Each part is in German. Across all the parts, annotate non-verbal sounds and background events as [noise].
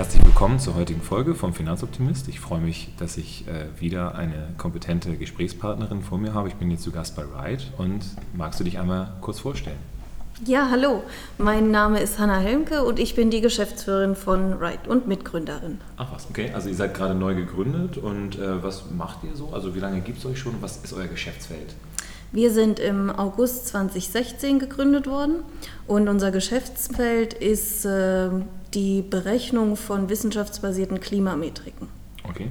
Herzlich willkommen zur heutigen Folge vom Finanzoptimist. Ich freue mich, dass ich äh, wieder eine kompetente Gesprächspartnerin vor mir habe. Ich bin jetzt zu Gast bei Ride und magst du dich einmal kurz vorstellen? Ja, hallo. Mein Name ist Hanna Helmke und ich bin die Geschäftsführerin von Ride und Mitgründerin. Ach was, okay. Also ihr seid gerade neu gegründet und äh, was macht ihr so? Also wie lange gibt es euch schon? Was ist euer Geschäftsfeld? Wir sind im August 2016 gegründet worden und unser Geschäftsfeld ist äh, die Berechnung von wissenschaftsbasierten Klimametriken. Okay.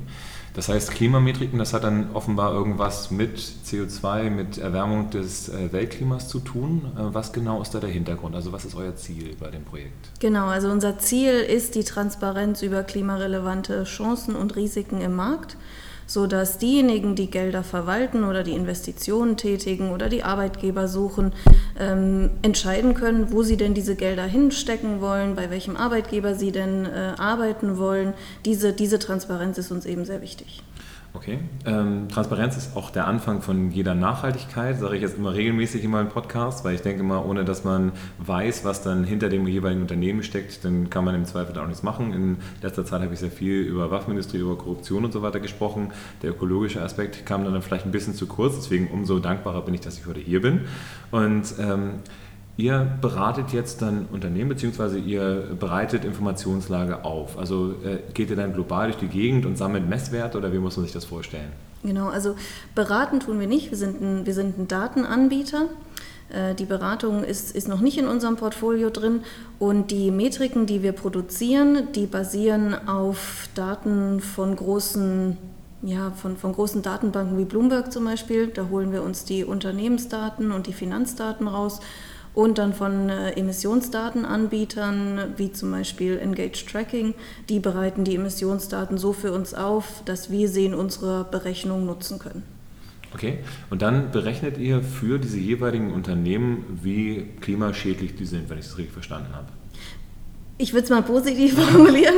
Das heißt, Klimametriken, das hat dann offenbar irgendwas mit CO2, mit Erwärmung des äh, Weltklimas zu tun. Äh, was genau ist da der Hintergrund? Also was ist euer Ziel bei dem Projekt? Genau, also unser Ziel ist die Transparenz über klimarelevante Chancen und Risiken im Markt sodass diejenigen, die Gelder verwalten oder die Investitionen tätigen oder die Arbeitgeber suchen, ähm, entscheiden können, wo sie denn diese Gelder hinstecken wollen, bei welchem Arbeitgeber sie denn äh, arbeiten wollen. Diese, diese Transparenz ist uns eben sehr wichtig. Okay. Ähm, Transparenz ist auch der Anfang von jeder Nachhaltigkeit, sage ich jetzt immer regelmäßig in meinem Podcast, weil ich denke mal, ohne dass man weiß, was dann hinter dem jeweiligen Unternehmen steckt, dann kann man im Zweifel auch nichts machen. In letzter Zeit habe ich sehr viel über Waffenindustrie, über Korruption und so weiter gesprochen. Der ökologische Aspekt kam dann vielleicht ein bisschen zu kurz, deswegen umso dankbarer bin ich, dass ich heute hier bin. Und ähm, Ihr beratet jetzt dann Unternehmen beziehungsweise ihr bereitet Informationslage auf. Also äh, geht ihr dann global durch die Gegend und sammelt Messwerte oder wie muss man sich das vorstellen? Genau, also beraten tun wir nicht. Wir sind ein, wir sind ein Datenanbieter. Äh, die Beratung ist, ist noch nicht in unserem Portfolio drin und die Metriken, die wir produzieren, die basieren auf Daten von großen ja, von, von großen Datenbanken wie Bloomberg zum Beispiel. Da holen wir uns die Unternehmensdaten und die Finanzdaten raus und dann von äh, Emissionsdatenanbietern wie zum Beispiel Engage Tracking. Die bereiten die Emissionsdaten so für uns auf, dass wir sie in unserer Berechnung nutzen können. Okay, und dann berechnet ihr für diese jeweiligen Unternehmen, wie klimaschädlich die sind, wenn ich das richtig verstanden habe. Ich würde es mal positiv [laughs] formulieren,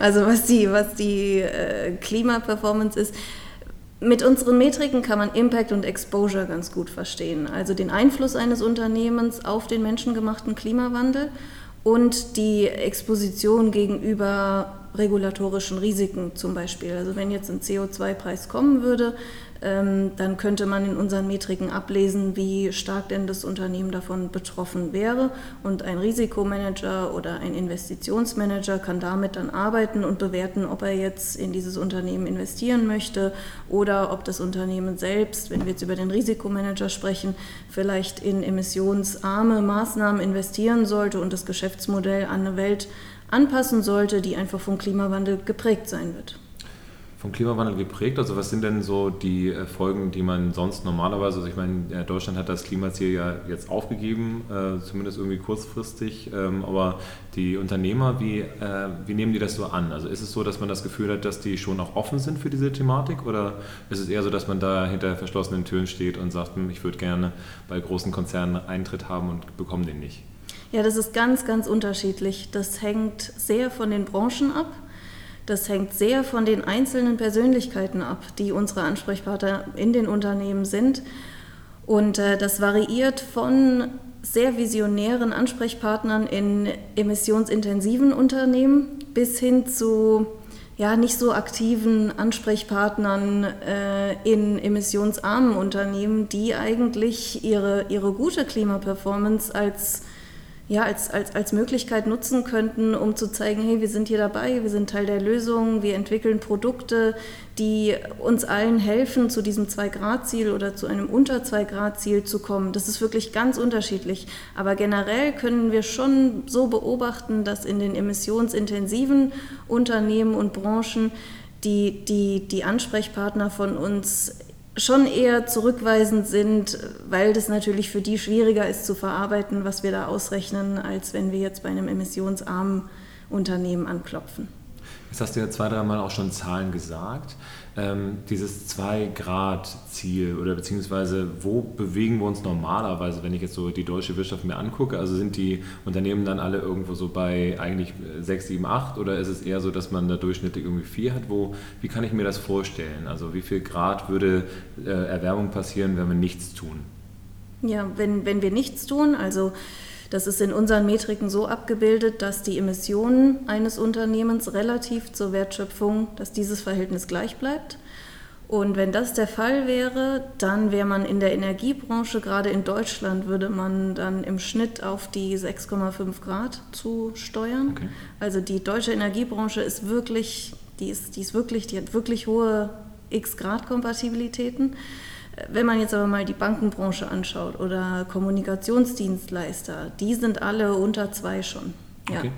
also was die, was die äh, Klimaperformance ist. Mit unseren Metriken kann man Impact und Exposure ganz gut verstehen, also den Einfluss eines Unternehmens auf den menschengemachten Klimawandel und die Exposition gegenüber regulatorischen Risiken zum Beispiel. Also wenn jetzt ein CO2-Preis kommen würde, ähm, dann könnte man in unseren Metriken ablesen, wie stark denn das Unternehmen davon betroffen wäre. Und ein Risikomanager oder ein Investitionsmanager kann damit dann arbeiten und bewerten, ob er jetzt in dieses Unternehmen investieren möchte oder ob das Unternehmen selbst, wenn wir jetzt über den Risikomanager sprechen, vielleicht in emissionsarme Maßnahmen investieren sollte und das Geschäftsmodell an eine Welt anpassen sollte, die einfach vom Klimawandel geprägt sein wird vom Klimawandel geprägt? Also was sind denn so die äh, Folgen, die man sonst normalerweise, also ich meine, Deutschland hat das Klimaziel ja jetzt aufgegeben, äh, zumindest irgendwie kurzfristig, ähm, aber die Unternehmer, wie, äh, wie nehmen die das so an? Also ist es so, dass man das Gefühl hat, dass die schon auch offen sind für diese Thematik oder ist es eher so, dass man da hinter verschlossenen Türen steht und sagt, hm, ich würde gerne bei großen Konzernen Eintritt haben und bekomme den nicht? Ja, das ist ganz, ganz unterschiedlich. Das hängt sehr von den Branchen ab. Das hängt sehr von den einzelnen Persönlichkeiten ab, die unsere Ansprechpartner in den Unternehmen sind. Und äh, das variiert von sehr visionären Ansprechpartnern in emissionsintensiven Unternehmen bis hin zu ja, nicht so aktiven Ansprechpartnern äh, in emissionsarmen Unternehmen, die eigentlich ihre, ihre gute Klimaperformance als ja, als, als, als Möglichkeit nutzen könnten, um zu zeigen, hey, wir sind hier dabei, wir sind Teil der Lösung, wir entwickeln Produkte, die uns allen helfen, zu diesem 2-Grad-Ziel oder zu einem unter 2-Grad-Ziel zu kommen. Das ist wirklich ganz unterschiedlich. Aber generell können wir schon so beobachten, dass in den emissionsintensiven Unternehmen und Branchen die, die, die Ansprechpartner von uns schon eher zurückweisend sind, weil das natürlich für die schwieriger ist zu verarbeiten, was wir da ausrechnen, als wenn wir jetzt bei einem emissionsarmen Unternehmen anklopfen. Jetzt hast du ja zwei, dreimal auch schon Zahlen gesagt. Ähm, dieses 2-Grad-Ziel oder beziehungsweise wo bewegen wir uns normalerweise, wenn ich jetzt so die deutsche Wirtschaft mir angucke? Also sind die Unternehmen dann alle irgendwo so bei eigentlich 6, 7, 8 oder ist es eher so, dass man da durchschnittlich irgendwie 4 hat? Wo, wie kann ich mir das vorstellen? Also wie viel Grad würde äh, Erwärmung passieren, wenn wir nichts tun? Ja, wenn, wenn wir nichts tun, also Das ist in unseren Metriken so abgebildet, dass die Emissionen eines Unternehmens relativ zur Wertschöpfung, dass dieses Verhältnis gleich bleibt. Und wenn das der Fall wäre, dann wäre man in der Energiebranche, gerade in Deutschland, würde man dann im Schnitt auf die 6,5 Grad zu steuern. Okay. Also die deutsche Energiebranche ist wirklich, die ist, die ist wirklich, die hat wirklich hohe X-Grad-Kompatibilitäten. Wenn man jetzt aber mal die Bankenbranche anschaut oder Kommunikationsdienstleister, die sind alle unter zwei schon. Ja. Okay.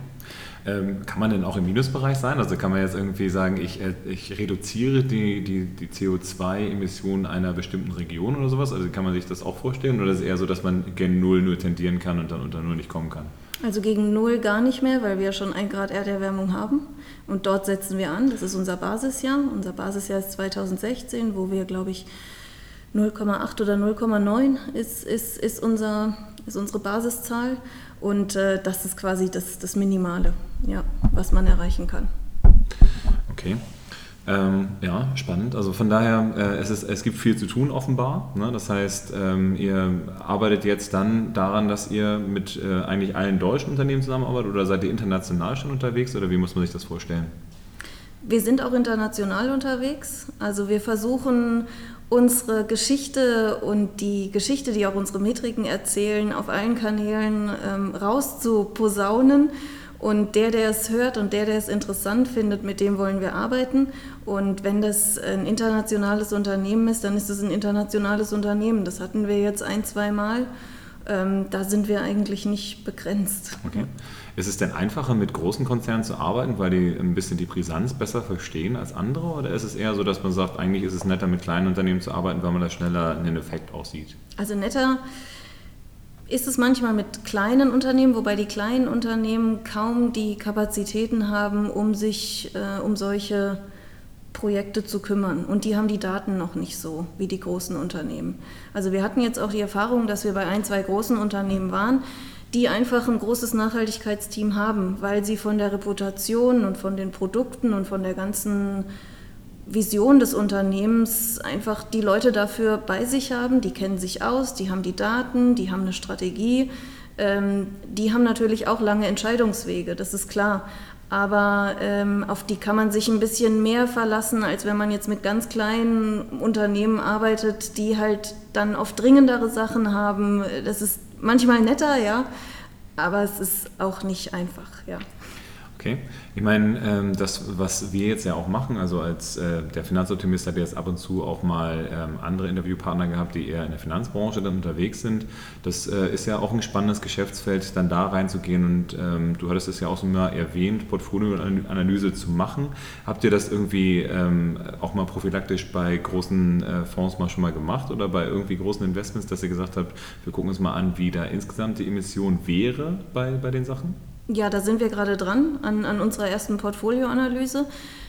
Ähm, kann man denn auch im Minusbereich sein? Also kann man jetzt irgendwie sagen, ich, äh, ich reduziere die, die, die CO2-Emissionen einer bestimmten Region oder sowas? Also kann man sich das auch vorstellen? Oder ist es eher so, dass man gen Null nur tendieren kann und dann unter Null nicht kommen kann? Also gegen Null gar nicht mehr, weil wir schon ein Grad Erderwärmung haben. Und dort setzen wir an. Das ist unser Basisjahr. Unser Basisjahr ist 2016, wo wir, glaube ich, 0,8 oder 0,9 ist, ist, ist, unser, ist unsere Basiszahl. Und äh, das ist quasi das, das Minimale, ja, was man erreichen kann. Okay. Ähm, ja, spannend. Also von daher, äh, es, ist, es gibt viel zu tun offenbar. Ne? Das heißt, ähm, ihr arbeitet jetzt dann daran, dass ihr mit äh, eigentlich allen deutschen Unternehmen zusammenarbeitet oder seid ihr international schon unterwegs oder wie muss man sich das vorstellen? Wir sind auch international unterwegs. Also wir versuchen unsere Geschichte und die Geschichte, die auch unsere Metriken erzählen, auf allen Kanälen ähm, rauszuposaunen. Und der, der es hört und der, der es interessant findet, mit dem wollen wir arbeiten. Und wenn das ein internationales Unternehmen ist, dann ist es ein internationales Unternehmen. Das hatten wir jetzt ein, zwei Mal. Ähm, da sind wir eigentlich nicht begrenzt. Okay. Ist es denn einfacher, mit großen Konzernen zu arbeiten, weil die ein bisschen die Brisanz besser verstehen als andere? Oder ist es eher so, dass man sagt, eigentlich ist es netter, mit kleinen Unternehmen zu arbeiten, weil man da schneller einen Effekt aussieht? Also netter ist es manchmal mit kleinen Unternehmen, wobei die kleinen Unternehmen kaum die Kapazitäten haben, um sich äh, um solche Projekte zu kümmern. Und die haben die Daten noch nicht so wie die großen Unternehmen. Also wir hatten jetzt auch die Erfahrung, dass wir bei ein, zwei großen Unternehmen waren, die einfach ein großes Nachhaltigkeitsteam haben, weil sie von der Reputation und von den Produkten und von der ganzen Vision des Unternehmens einfach die Leute dafür bei sich haben, die kennen sich aus, die haben die Daten, die haben eine Strategie, ähm, die haben natürlich auch lange Entscheidungswege, das ist klar. Aber ähm, auf die kann man sich ein bisschen mehr verlassen, als wenn man jetzt mit ganz kleinen Unternehmen arbeitet, die halt dann oft dringendere Sachen haben. Das ist manchmal netter, ja, aber es ist auch nicht einfach, ja. Okay, ich meine, ähm, das, was wir jetzt ja auch machen, also als äh, der Finanzoptimist hat jetzt ab und zu auch mal ähm, andere Interviewpartner gehabt, die eher in der Finanzbranche dann unterwegs sind. Das äh, ist ja auch ein spannendes Geschäftsfeld, dann da reinzugehen und ähm, du hattest es ja auch so mal erwähnt, Portfolioanalyse zu machen. Habt ihr das irgendwie auch mal prophylaktisch bei großen äh, Fonds mal schon mal gemacht oder bei irgendwie großen Investments, dass ihr gesagt habt, wir gucken uns mal an, wie da insgesamt die Emission wäre bei, bei den Sachen? Ja, da sind wir gerade dran an, an unserer ersten Portfolioanalyse.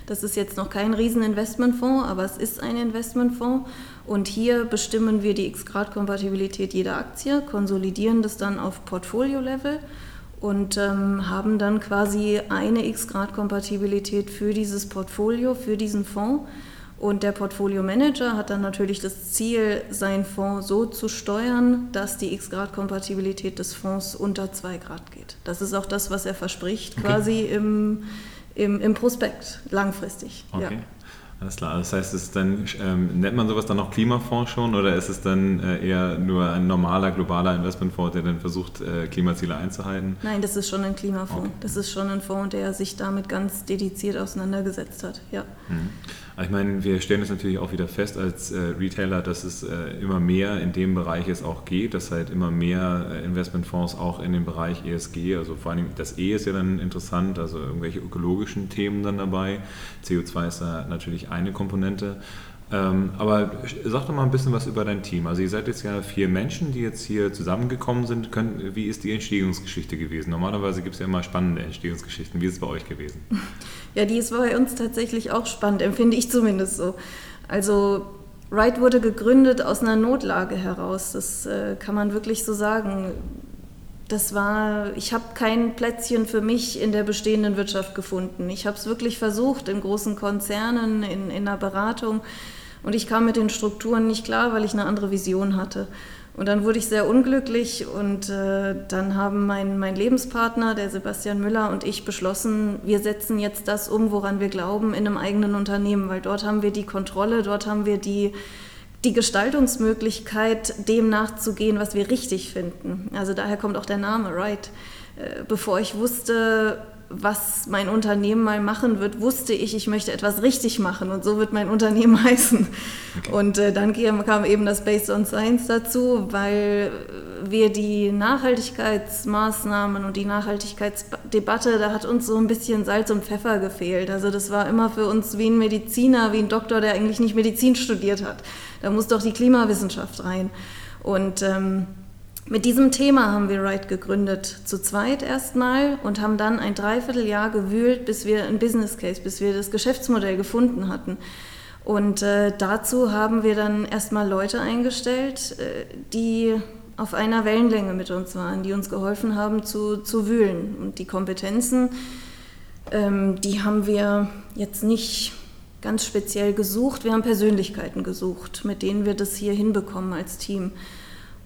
Das ist jetzt noch kein Rieseninvestmentfonds, aber es ist ein Investmentfonds. Und hier bestimmen wir die X-Grad-Kompatibilität jeder Aktie, konsolidieren das dann auf Portfolio-Level und ähm, haben dann quasi eine X-Grad-Kompatibilität für dieses Portfolio, für diesen Fonds und der Portfolio Manager hat dann natürlich das Ziel, seinen Fonds so zu steuern, dass die X-Grad-Kompatibilität des Fonds unter 2 Grad geht. Das ist auch das, was er verspricht, okay. quasi im, im, im Prospekt, langfristig. Okay. Ja. Alles klar. Das heißt, ist dann, ähm, nennt man sowas dann noch Klimafonds schon oder ist es dann äh, eher nur ein normaler globaler Investmentfonds, der dann versucht, äh, Klimaziele einzuhalten? Nein, das ist schon ein Klimafonds. Okay. Das ist schon ein Fonds, der sich damit ganz dediziert auseinandergesetzt hat. Ja. Mhm. Ich meine, wir stellen es natürlich auch wieder fest als äh, Retailer, dass es äh, immer mehr in dem Bereich es auch geht, dass halt immer mehr äh, Investmentfonds auch in den Bereich ESG, also vor allem das E ist ja dann interessant, also irgendwelche ökologischen Themen dann dabei. CO2 ist da natürlich eine Komponente. Ähm, aber sag doch mal ein bisschen was über dein Team. Also ihr seid jetzt ja vier Menschen, die jetzt hier zusammengekommen sind. Können, wie ist die Entstehungsgeschichte gewesen? Normalerweise gibt es ja immer spannende Entstehungsgeschichten. Wie ist es bei euch gewesen? [laughs] Ja, die ist bei uns tatsächlich auch spannend, empfinde ich zumindest so. Also Wright wurde gegründet aus einer Notlage heraus. Das äh, kann man wirklich so sagen. Das war, ich habe kein Plätzchen für mich in der bestehenden Wirtschaft gefunden. Ich habe es wirklich versucht in großen Konzernen, in, in einer Beratung und ich kam mit den Strukturen nicht klar, weil ich eine andere Vision hatte. Und dann wurde ich sehr unglücklich und äh, dann haben mein, mein Lebenspartner, der Sebastian Müller und ich beschlossen, wir setzen jetzt das um, woran wir glauben, in einem eigenen Unternehmen, weil dort haben wir die Kontrolle, dort haben wir die, die Gestaltungsmöglichkeit, dem nachzugehen, was wir richtig finden. Also daher kommt auch der Name, right? Äh, bevor ich wusste, was mein Unternehmen mal machen wird, wusste ich, ich möchte etwas richtig machen und so wird mein Unternehmen [laughs] heißen. Okay. Und äh, dann kam eben das Based on Science dazu, weil wir die Nachhaltigkeitsmaßnahmen und die Nachhaltigkeitsdebatte, da hat uns so ein bisschen Salz und Pfeffer gefehlt. Also das war immer für uns wie ein Mediziner, wie ein Doktor, der eigentlich nicht Medizin studiert hat. Da muss doch die Klimawissenschaft rein. Und ähm, mit diesem Thema haben wir Right gegründet, zu zweit erstmal und haben dann ein Dreivierteljahr gewühlt, bis wir ein Business Case, bis wir das Geschäftsmodell gefunden hatten. Und äh, dazu haben wir dann erstmal Leute eingestellt, äh, die auf einer Wellenlänge mit uns waren, die uns geholfen haben zu, zu wühlen. Und die Kompetenzen, ähm, die haben wir jetzt nicht ganz speziell gesucht, wir haben Persönlichkeiten gesucht, mit denen wir das hier hinbekommen als Team.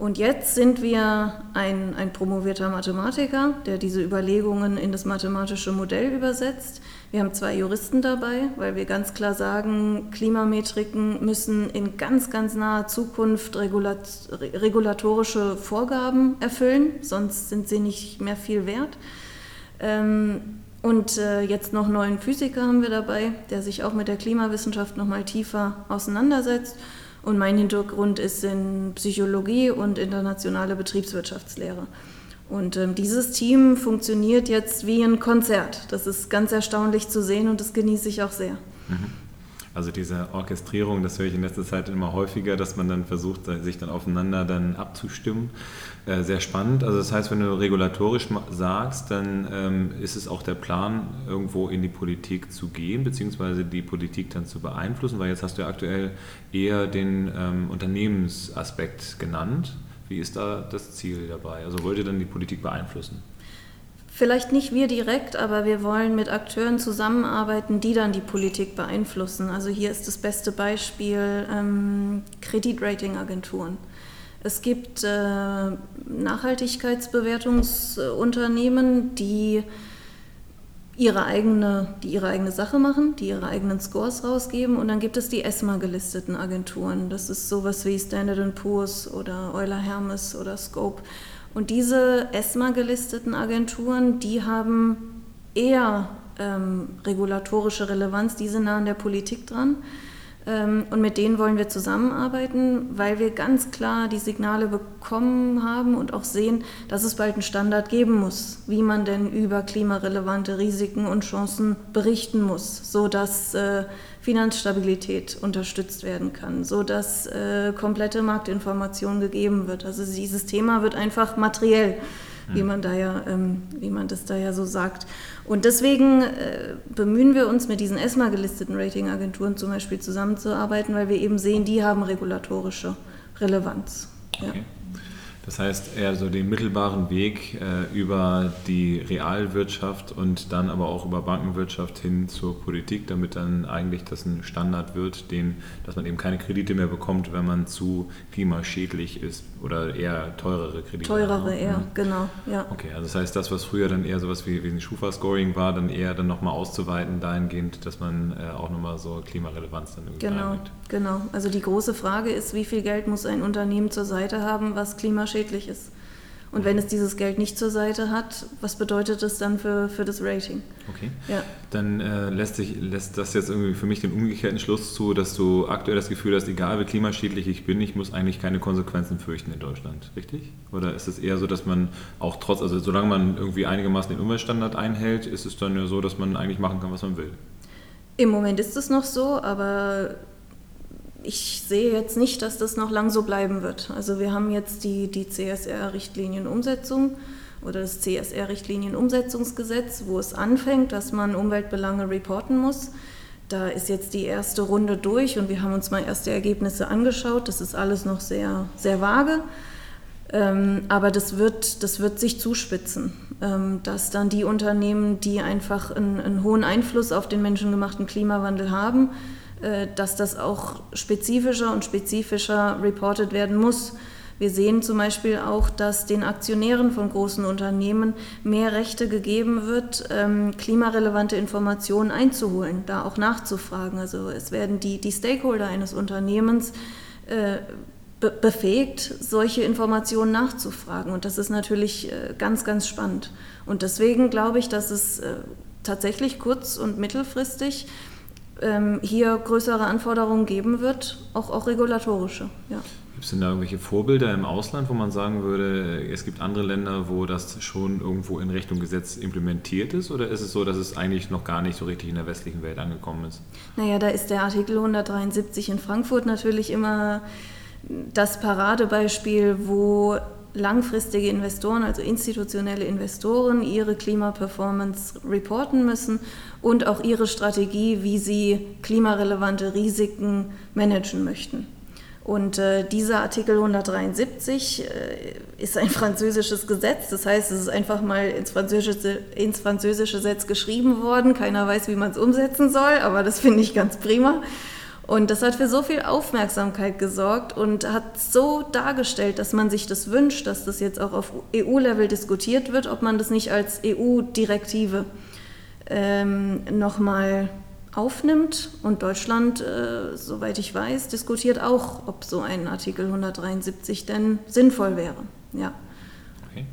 Und jetzt sind wir ein, ein promovierter Mathematiker, der diese Überlegungen in das mathematische Modell übersetzt. Wir haben zwei Juristen dabei, weil wir ganz klar sagen, Klimametriken müssen in ganz, ganz naher Zukunft regulat regulatorische Vorgaben erfüllen, sonst sind sie nicht mehr viel wert. Ähm, und äh, jetzt noch einen neuen Physiker haben wir dabei, der sich auch mit der Klimawissenschaft noch mal tiefer auseinandersetzt. Und mein Hintergrund ist in Psychologie und internationale Betriebswirtschaftslehre. Und ähm, dieses Team funktioniert jetzt wie ein Konzert. Das ist ganz erstaunlich zu sehen und das genieße ich auch sehr. Mhm. Also diese Orchestrierung, das höre ich in letzter Zeit immer häufiger, dass man dann versucht, sich dann aufeinander dann abzustimmen. Äh, sehr spannend. Also das heißt, wenn du regulatorisch sagst, dann ähm, ist es auch der Plan, irgendwo in die Politik zu gehen, beziehungsweise die Politik dann zu beeinflussen, weil jetzt hast du ja aktuell eher den ähm, Unternehmensaspekt genannt. Wie ist da das Ziel dabei? Also wollt ihr dann die Politik beeinflussen? Vielleicht nicht wir direkt, aber wir wollen mit Akteuren zusammenarbeiten, die dann die Politik beeinflussen. Also hier ist das beste Beispiel ähm, Kreditratingagenturen. Es gibt äh, Nachhaltigkeitsbewertungsunternehmen, die ihre, eigene, die ihre eigene Sache machen, die ihre eigenen Scores rausgeben. Und dann gibt es die ESMA gelisteten Agenturen. Das ist sowas wie Standard Poor's oder Euler Hermes oder Scope. Und diese ESMA gelisteten Agenturen, die haben eher ähm, regulatorische Relevanz, die sind nah an der Politik dran. Ähm, und mit denen wollen wir zusammenarbeiten, weil wir ganz klar die Signale bekommen haben und auch sehen, dass es bald einen Standard geben muss, wie man denn über klimarelevante Risiken und Chancen berichten muss, sodass äh, Finanzstabilität unterstützt werden kann, sodass äh, komplette Marktinformation gegeben wird. Also dieses Thema wird einfach materiell wie mhm. man da ja, ähm, wie man das da ja so sagt. Und deswegen äh, bemühen wir uns mit diesen ESMA gelisteten Ratingagenturen zum Beispiel zusammenzuarbeiten, weil wir eben sehen, die haben regulatorische Relevanz. Okay. Ja. Das heißt, eher so den mittelbaren Weg äh, über die Realwirtschaft und dann aber auch über Bankenwirtschaft hin zur Politik, damit dann eigentlich das ein Standard wird, den, dass man eben keine Kredite mehr bekommt, wenn man zu klimaschädlich ist oder eher teurere Kredite. Teurere hat, eher, mhm. genau, ja. Okay, also das heißt, das, was früher dann eher sowas wie, wie ein Schufa-Scoring war, dann eher dann nochmal auszuweiten dahingehend, dass man äh, auch nochmal so Klimarelevanz dann irgendwie Genau, reinbringt. genau. Also die große Frage ist, wie viel Geld muss ein Unternehmen zur Seite haben, was klimaschädlich schädlich ist. Und wenn es dieses Geld nicht zur Seite hat, was bedeutet das dann für, für das Rating? Okay. Ja. Dann äh, lässt, sich, lässt das jetzt irgendwie für mich den umgekehrten Schluss zu, dass du aktuell das Gefühl hast, egal wie klimaschädlich ich bin, ich muss eigentlich keine Konsequenzen fürchten in Deutschland, richtig? Oder ist es eher so, dass man auch trotz, also solange man irgendwie einigermaßen den Umweltstandard einhält, ist es dann ja so, dass man eigentlich machen kann, was man will? Im Moment ist es noch so, aber ich sehe jetzt nicht, dass das noch lang so bleiben wird. Also wir haben jetzt die, die CSR-Richtlinienumsetzung oder das CSR-Richtlinienumsetzungsgesetz, wo es anfängt, dass man Umweltbelange reporten muss. Da ist jetzt die erste Runde durch und wir haben uns mal erste Ergebnisse angeschaut. Das ist alles noch sehr, sehr vage. Ähm, aber das wird, das wird sich zuspitzen, ähm, dass dann die Unternehmen, die einfach einen, einen hohen Einfluss auf den menschengemachten Klimawandel haben, dass das auch spezifischer und spezifischer reported werden muss. Wir sehen zum Beispiel auch, dass den Aktionären von großen Unternehmen mehr Rechte gegeben wird, ähm, klimarelevante Informationen einzuholen, da auch nachzufragen. Also es werden die, die Stakeholder eines Unternehmens äh, befähigt, solche Informationen nachzufragen. Und das ist natürlich äh, ganz, ganz spannend. Und deswegen glaube ich, dass es äh, tatsächlich kurz- und mittelfristig ähm, hier größere Anforderungen geben wird, auch, auch regulatorische. Ja. Gibt es denn da irgendwelche Vorbilder im Ausland, wo man sagen würde, es gibt andere Länder, wo das schon irgendwo in Richtung Gesetz implementiert ist? Oder ist es so, dass es eigentlich noch gar nicht so richtig in der westlichen Welt angekommen ist? Naja, da ist der Artikel 173 in Frankfurt natürlich immer das Paradebeispiel, wo langfristige Investoren, also institutionelle Investoren, ihre Klimaperformance reporten müssen und auch ihre Strategie, wie sie klimarelevante Risiken managen möchten. Und äh, dieser Artikel 173 äh, ist ein französisches Gesetz, das heißt, es ist einfach mal ins französische, ins französische Gesetz geschrieben worden. Keiner weiß, wie man es umsetzen soll, aber das finde ich ganz prima. Und das hat für so viel Aufmerksamkeit gesorgt und hat so dargestellt, dass man sich das wünscht, dass das jetzt auch auf EU-Level diskutiert wird, ob man das nicht als EU-Direktive ähm, nochmal aufnimmt. Und Deutschland, äh, soweit ich weiß, diskutiert auch, ob so ein Artikel 173 denn sinnvoll wäre. Ja. Okay.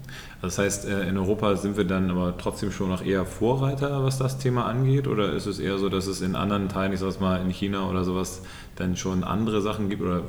Das heißt, äh, in Europa sind wir dann aber trotzdem schon noch eher Vorreiter, was das Thema angeht? Oder ist es eher so, dass es in anderen Teilen, ich sag mal in China oder sowas, dann schon andere Sachen gibt? Oder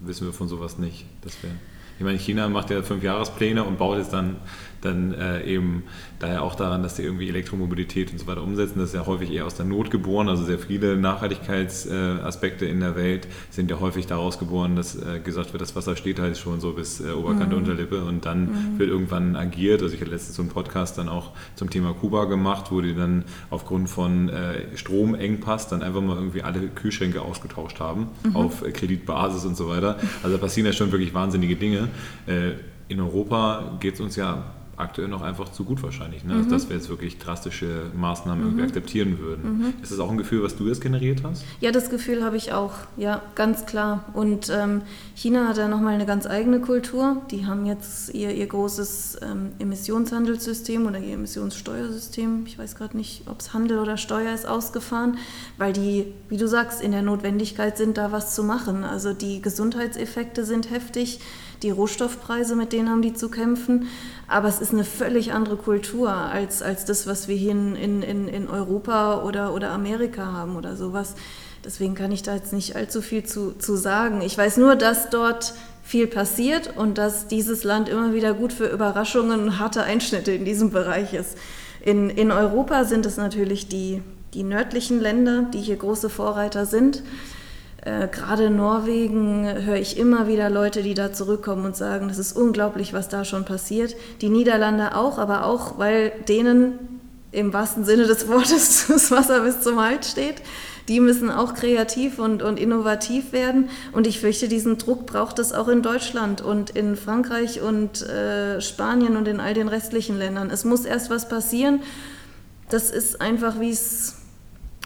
wissen wir von sowas nicht? Das wäre ich meine, China macht ja fünf Jahrespläne und baut jetzt dann dann äh, eben daher auch daran, dass sie irgendwie Elektromobilität und so weiter umsetzen. Das ist ja häufig eher aus der Not geboren. Also sehr viele Nachhaltigkeitsaspekte in der Welt sind ja häufig daraus geboren, dass äh, gesagt wird, das Wasser steht halt schon so bis äh, Oberkante, mhm. Unterlippe und dann mhm. wird irgendwann agiert. Also ich hatte letztens so einen Podcast dann auch zum Thema Kuba gemacht, wo die dann aufgrund von äh, Stromengpass dann einfach mal irgendwie alle Kühlschränke ausgetauscht haben mhm. auf Kreditbasis und so weiter. Also da passieren ja schon wirklich wahnsinnige Dinge. Äh, in Europa geht es uns ja aktuell noch einfach zu gut wahrscheinlich, ne? mhm. dass wir jetzt wirklich drastische Maßnahmen mhm. irgendwie akzeptieren würden. Mhm. Ist das auch ein Gefühl, was du jetzt generiert hast? Ja, das Gefühl habe ich auch, ja, ganz klar. Und ähm, China hat ja nochmal eine ganz eigene Kultur. Die haben jetzt ihr, ihr großes ähm, Emissionshandelssystem oder ihr Emissionssteuersystem, ich weiß gerade nicht, ob es Handel oder Steuer ist, ausgefahren, weil die, wie du sagst, in der Notwendigkeit sind, da was zu machen. Also die Gesundheitseffekte sind heftig die Rohstoffpreise, mit denen haben die zu kämpfen. Aber es ist eine völlig andere Kultur als, als das, was wir hier in, in, in Europa oder, oder Amerika haben oder sowas. Deswegen kann ich da jetzt nicht allzu viel zu, zu sagen. Ich weiß nur, dass dort viel passiert und dass dieses Land immer wieder gut für Überraschungen und harte Einschnitte in diesem Bereich ist. In, in Europa sind es natürlich die, die nördlichen Länder, die hier große Vorreiter sind. Äh, Gerade in Norwegen höre ich immer wieder Leute, die da zurückkommen und sagen, das ist unglaublich, was da schon passiert. Die Niederlande auch, aber auch, weil denen im wahrsten Sinne des Wortes [laughs] das Wasser bis zum Hals steht. Die müssen auch kreativ und, und innovativ werden. Und ich fürchte, diesen Druck braucht es auch in Deutschland und in Frankreich und äh, Spanien und in all den restlichen Ländern. Es muss erst was passieren. Das ist einfach, wie es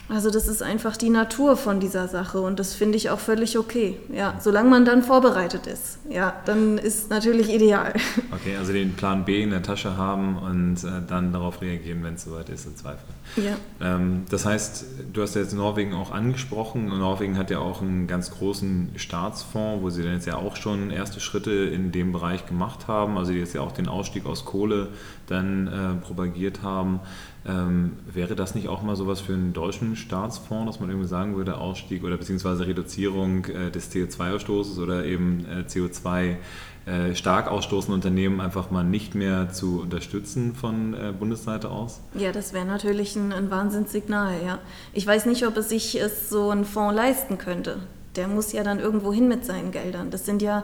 also das ist einfach die Natur von dieser Sache und das finde ich auch völlig okay. Ja, solange man dann vorbereitet ist, ja, dann ist natürlich ideal. [laughs] Okay, also den Plan B in der Tasche haben und äh, dann darauf reagieren, wenn es soweit ist, im Zweifel. Ja. Ähm, das heißt, du hast ja jetzt Norwegen auch angesprochen. Norwegen hat ja auch einen ganz großen Staatsfonds, wo sie dann jetzt ja auch schon erste Schritte in dem Bereich gemacht haben, also die jetzt ja auch den Ausstieg aus Kohle dann äh, propagiert haben. Ähm, wäre das nicht auch mal sowas für einen deutschen Staatsfonds, dass man irgendwie sagen würde, Ausstieg oder beziehungsweise Reduzierung äh, des CO2-Ausstoßes oder eben äh, CO2 äh, stark ausstoßende Unternehmen einfach mal nicht mehr zu unterstützen von äh, Bundesseite aus? Ja, das wäre natürlich ein, ein Wahnsinnssignal, ja. Ich weiß nicht, ob es sich es so ein Fonds leisten könnte. Der muss ja dann irgendwo hin mit seinen Geldern. Das sind ja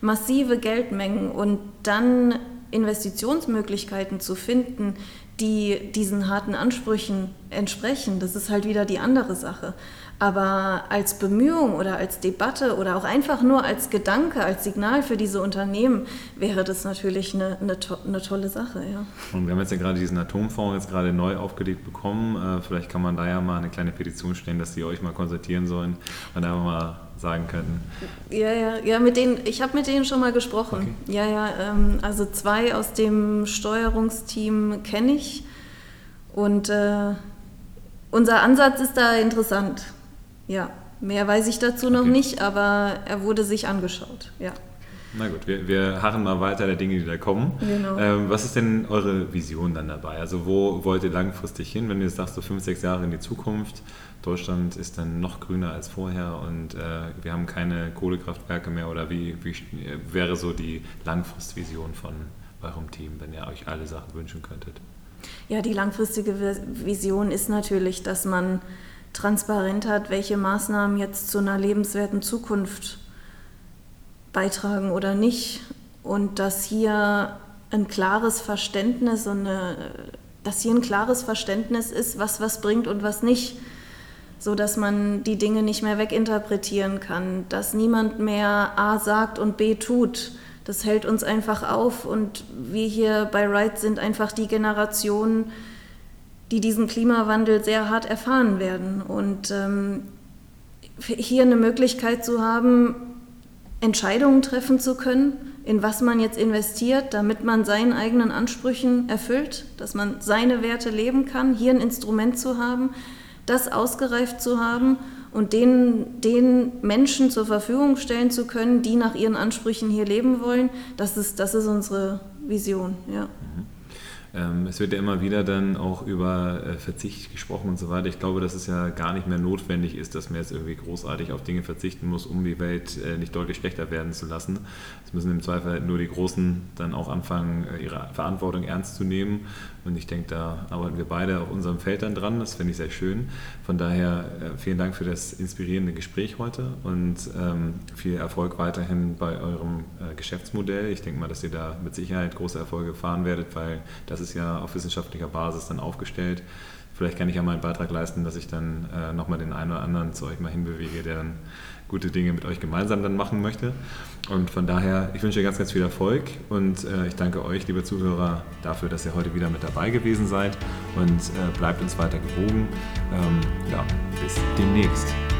massive Geldmengen und dann Investitionsmöglichkeiten zu finden, die diesen harten Ansprüchen entsprechen, das ist halt wieder die andere Sache. Aber als Bemühung oder als Debatte oder auch einfach nur als Gedanke, als Signal für diese Unternehmen wäre das natürlich eine, eine, to eine tolle Sache. Ja. Und wir haben jetzt ja gerade diesen Atomfonds jetzt gerade neu aufgelegt bekommen. Äh, vielleicht kann man da ja mal eine kleine Petition stellen, dass die euch mal konsultieren sollen und einfach mal sagen könnten. Ja, ja, ja, mit denen, ich habe mit denen schon mal gesprochen. Okay. Ja, ja, ähm, also zwei aus dem Steuerungsteam kenne ich und äh, unser Ansatz ist da interessant. Ja, mehr weiß ich dazu noch okay. nicht, aber er wurde sich angeschaut, ja. Na gut, wir, wir harren mal weiter der Dinge, die da kommen. Genau. Ähm, was ist denn eure Vision dann dabei? Also wo wollt ihr langfristig hin, wenn ihr jetzt sagst, so fünf, sechs Jahre in die Zukunft? Deutschland ist dann noch grüner als vorher und äh, wir haben keine Kohlekraftwerke mehr oder wie, wie wäre so die Langfristvision von eurem Team, wenn ihr euch alle Sachen wünschen könntet? Ja, die langfristige Vision ist natürlich, dass man transparent hat, welche Maßnahmen jetzt zu einer lebenswerten Zukunft beitragen oder nicht. Und dass hier ein klares Verständnis und eine, dass hier ein klares Verständnis ist, was was bringt und was nicht, so dass man die Dinge nicht mehr weginterpretieren kann, dass niemand mehr A sagt und B tut. Das hält uns einfach auf und wir hier bei Wright sind einfach die Generation, die diesen Klimawandel sehr hart erfahren werden. Und ähm, hier eine Möglichkeit zu haben, Entscheidungen treffen zu können, in was man jetzt investiert, damit man seinen eigenen Ansprüchen erfüllt, dass man seine Werte leben kann, hier ein Instrument zu haben, das ausgereift zu haben und den, den Menschen zur Verfügung stellen zu können, die nach ihren Ansprüchen hier leben wollen, das ist, das ist unsere Vision. Ja. Mhm. Ähm, es wird ja immer wieder dann auch über äh, Verzicht gesprochen und so weiter. Ich glaube, dass es ja gar nicht mehr notwendig ist, dass man jetzt irgendwie großartig auf Dinge verzichten muss, um die Welt äh, nicht deutlich schlechter werden zu lassen. Es müssen im Zweifel halt nur die Großen dann auch anfangen, äh, ihre Verantwortung ernst zu nehmen. Und ich denke, da arbeiten wir beide auf unserem Feld dann dran. Das finde ich sehr schön. Von daher vielen Dank für das inspirierende Gespräch heute und ähm, viel Erfolg weiterhin bei eurem Geschäftsmodell. Ich denke mal, dass ihr da mit Sicherheit große Erfolge fahren werdet, weil das ist ja auf wissenschaftlicher Basis dann aufgestellt. Vielleicht kann ich ja mal einen Beitrag leisten, dass ich dann äh, nochmal den einen oder anderen zu euch mal hinbewege, der dann gute Dinge mit euch gemeinsam dann machen möchte. Und von daher, ich wünsche dir ganz, ganz viel Erfolg und äh, ich danke euch, liebe Zuhörer, dafür, dass ihr heute wieder mit dabei gewesen seid und äh, bleibt uns weiter gewogen. Ähm, ja, bis demnächst.